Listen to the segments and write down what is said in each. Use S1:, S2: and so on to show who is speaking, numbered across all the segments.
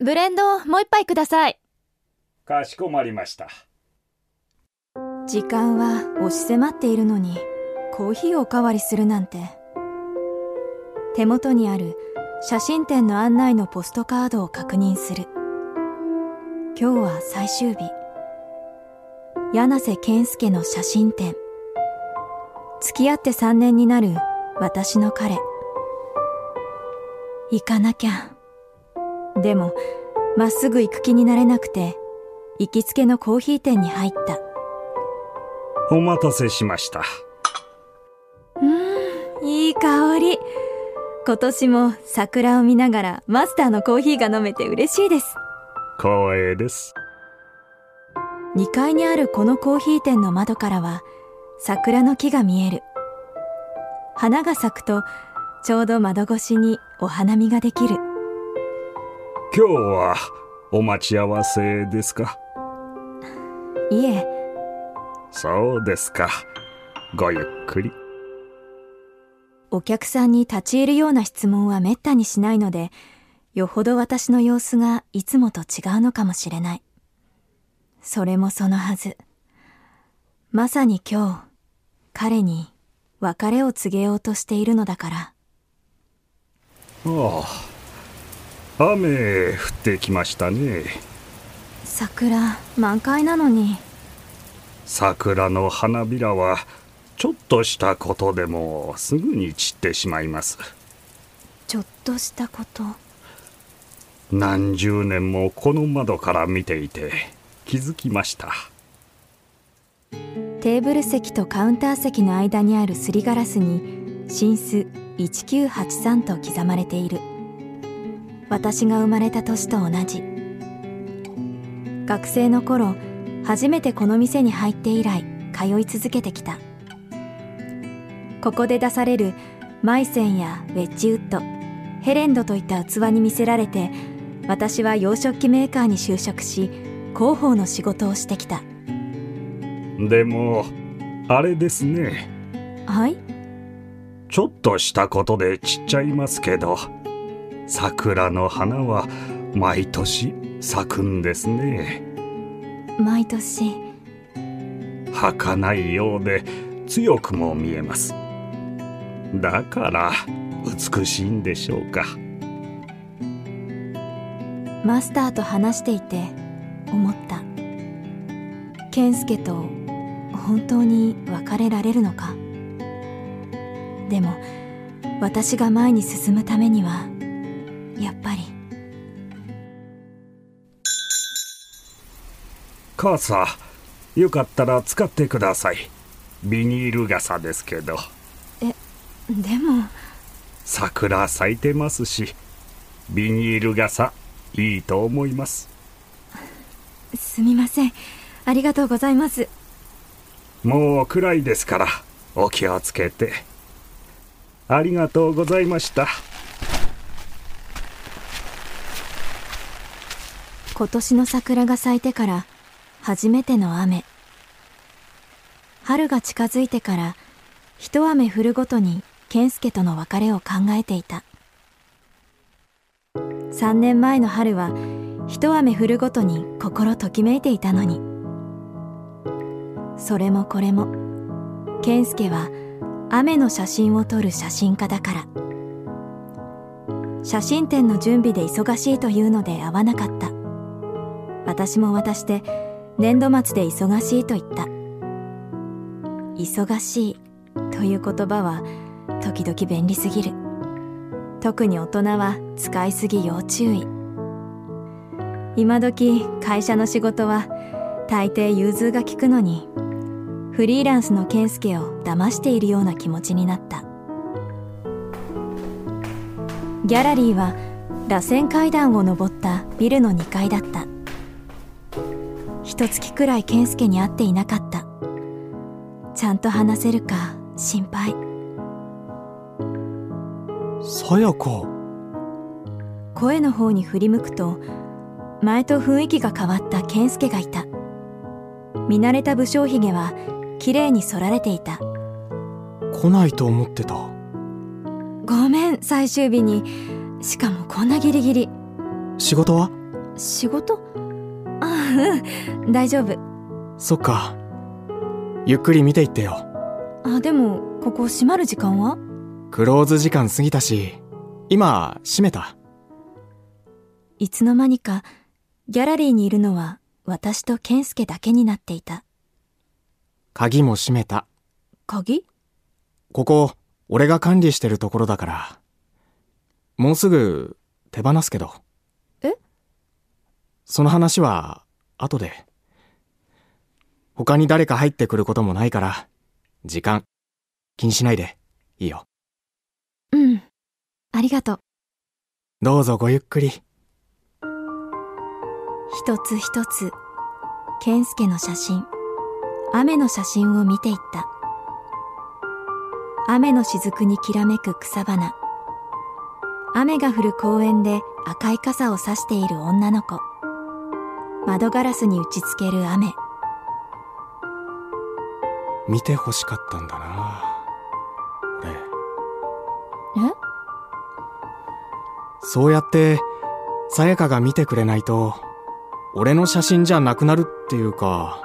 S1: ブレンドもう一杯ください。
S2: かしこまりました。
S3: 時間は押し迫っているのにコーヒーをおかわりするなんて。手元にある写真展の案内のポストカードを確認する。今日は最終日。柳瀬健介の写真展。付き合って3年になる私の彼。行かなきゃでもまっすぐ行く気になれなくて行きつけのコーヒー店に入った
S2: お待たせしました。
S3: うん、いい香り。今年も桜を見ながらマスターのコーヒーが飲めて嬉しいです。
S2: 光栄です。
S3: 2階にあるこのコーヒー店の窓からは桜の木が見える。花が咲くとちょうど窓越しにお花見ができる。
S2: 今日はお待ち合わせですか？
S3: いえ、
S2: そうですか。ごゆっくり。
S3: お客さんに立ち入るような質問はめったにしないので、よほど私の様子がいつもと違うのかもしれない。それもそのはず。まさに今日、彼に別れを告げようとしているのだから。
S2: ああ。雨降ってきましたね。
S3: 桜、満開なのに。
S2: 桜の花びらはちょっとしたことでもすぐに散ってしまいます。
S3: ちょっとしたこと。
S2: 何十年もこの窓から見ていて気づきました。
S3: テーブル席とカウンター席の間にあるすりガラスに新数1983と刻まれている私が生まれた年と同じ。学生の頃初めてこの店に入って以来通い続けてきた。ここで出されるマイセンやウェッジウッドヘレンドといった器に魅せられて私は洋食器メーカーに就職し広報の仕事をしてきた。
S2: でもあれですね。
S3: はい？
S2: ちょっとしたことで散っちゃいますけど桜の花は毎年咲くんですね。
S3: 毎年。
S2: 儚いようで強くも見えます。だから美しいんでしょうか。
S3: マスターと話していて思った。健介と本当に別れられるのか。でも私が前に進むためにはやっぱり。
S2: 母さんよかったら使ってください。ビニール傘ですけど。
S3: えでも。
S2: 桜咲いてますしビニール傘いいと思います。
S3: すみません。ありがとうございます。
S2: もう暗いですからお気をつけて。ありがとうございました
S3: 今年の桜が咲いてから初めての雨。春が近づいてから一雨降るごとに健介との別れを考えていた。3年前の春は一雨降るごとに心ときめいていたのに。それもこれも健介は雨の写真を撮る写真家だから。写真展の準備で忙しいというので会わなかった。私も私で年度末で忙しいと言った。忙しいという言葉は時々便利すぎる。特に大人は使いすぎ要注意。今時会社の仕事は大抵融通が利くのにフリーランスの健介を騙しているような気持ちになった。ギャラリーは螺旋階段を上ったビルの2階だった。一月くらい健介に会っていなかった。ちゃんと話せるか心配。
S4: さやか。
S3: 声の方に振り向くと前と雰囲気が変わった健介がいた。見慣れた武将髭は綺麗に剃られていた。
S4: 来ないと思ってた。
S3: ごめん最終日に。しかもこんなギリギリ。
S4: 仕事は？
S3: 仕事？あうん。大丈夫。
S4: そっか。ゆっくり見ていってよ。
S3: あでもここ閉まる時間は？
S4: クローズ時間過ぎたし今閉めた。
S3: いつの間にかギャラリーにいるのは私と健介だけになっていた。
S4: 鍵も閉めた。
S3: 鍵？
S4: ここ俺が管理してるところだから。もうすぐ手放すけど。
S3: え？
S4: その話は後で。他に誰か入ってくることもないから時間。気にしないで。いいよ。
S3: うん。ありがとう。
S4: どうぞごゆっくり。
S3: 一つ一つ健介の写真。雨の写真を見ていった。雨の雫にきらめく草花。雨が降る公園で赤い傘を差している女の子窓ガラスに打ちつける雨。
S4: 見て欲しかったんだな。俺。
S3: え？
S4: そうやってさやかが見てくれないと俺の写真じゃなくなるっていうか。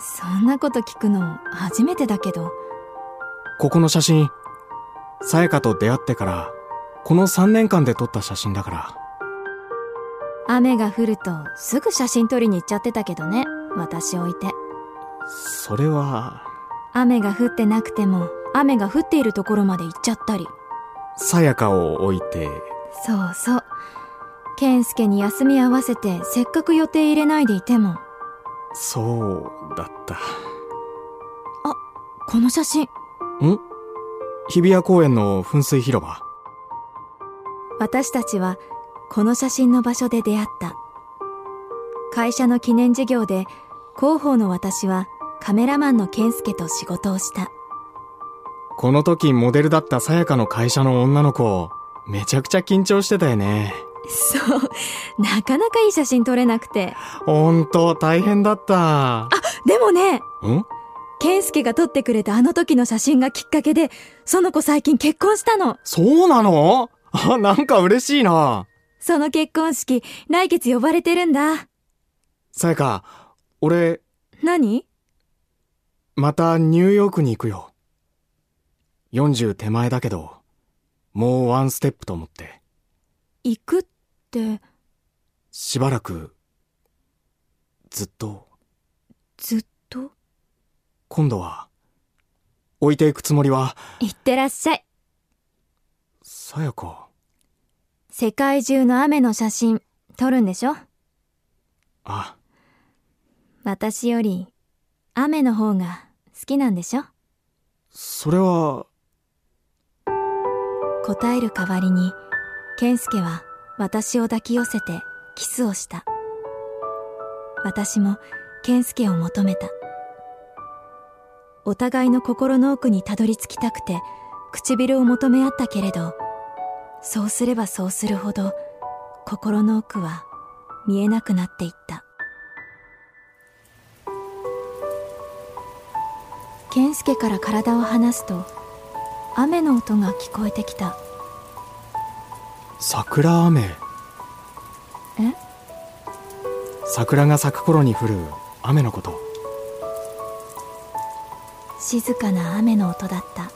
S3: そんなこと聞くの初めてだけど。
S4: ここの写真さやかと出会ってからこの3年間で撮った写真だから
S3: 雨が降るとすぐ写真撮りに行っちゃってたけどね。私置いて。
S4: それは。
S3: 雨が降ってなくても雨が降っているところまで行っちゃったり。
S4: さやかを置いて。
S3: そうそう。健介に休み合わせてせっかく予定入れないでいても。
S4: そうだった。
S3: この写真。
S4: ん？日比谷公園の噴水広場？
S3: 私たちはこの写真の場所で出会った。会社の記念事業で広報の私はカメラマンの健介と仕事をした。
S4: この時モデルだったさやかの会社の女の子めちゃくちゃ緊張してたよね。
S3: そう。なかなかいい写真撮れなくて。
S4: ほんと大変だった。
S3: でもね
S4: ん？
S3: 健介が撮ってくれたあの時の写真がきっかけでその子最近結婚したの。
S4: そうなの？あなんか嬉しいな
S3: その結婚式来月呼ばれてるんだ。
S4: さやか俺
S3: 何？
S4: またニューヨークに行くよ。40手前だけどもうワンステップと思って。
S3: 行くって。
S4: しばらくずっと。
S3: ずっと？
S4: 今度は置いていくつもりは。
S3: 行ってらっしゃい。
S4: さやか
S3: 世界中の雨の写真撮るんでしょ？
S4: あ。
S3: 私より雨の方が好きなんでしょ？
S4: それは。
S3: 答える代わりに健介は私を抱き寄せてキスをした。私も健介を求めた。お互いの心の奥にたどり着きたくて唇を求め合ったけれどそうすればそうするほど心の奥は見えなくなっていった。健介から体を離すと雨の音が聞こえてきた。
S4: 桜雨。
S3: え？
S4: 桜が咲く頃に降る雨のこと。
S3: 静かな雨の音だった。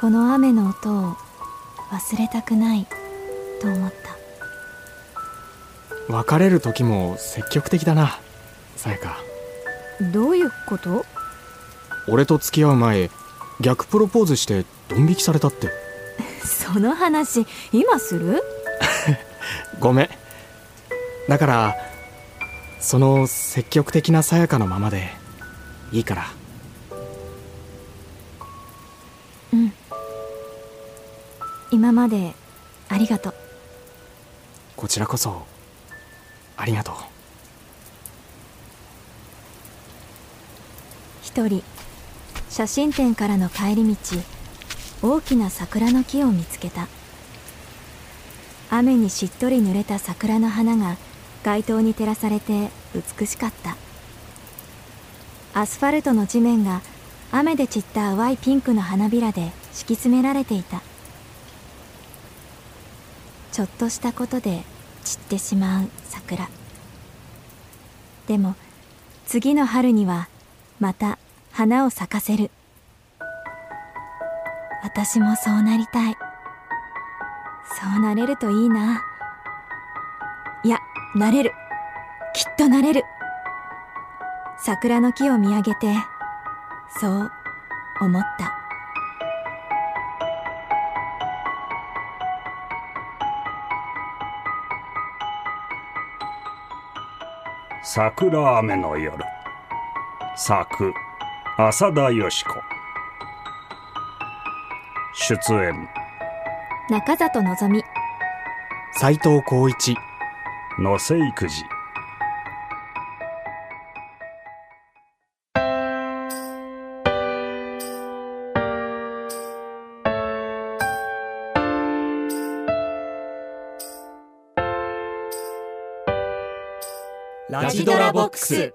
S3: この雨の音を忘れたくないと思った。
S4: 別れる時も積極的だなさやか。
S3: どういうこと？
S4: 俺と付き合う前逆プロポーズしてドン引きされたって。
S3: その話今する？
S4: ごめん。だからその積極的なさやかのままでいいから
S3: 今までありがとう。
S4: こちらこそありがとう。
S3: 一人写真展からの帰り道大きな桜の木を見つけた。雨にしっとり濡れた桜の花が街灯に照らされて美しかった。アスファルトの地面が雨で散った淡いピンクの花びらで敷き詰められていたちょっとしたことで散ってしまう桜。でも次の春にはまた花を咲かせる。私もそうなりたい。そうなれるといいな。いやなれる。きっとなれる。桜の木を見上げてそう思った。
S2: 桜雨の夜。作浅田よし子出演。
S3: 中里のぞみ。
S4: 斎藤浩一。
S2: 野瀬育児
S5: ラジドラボックス。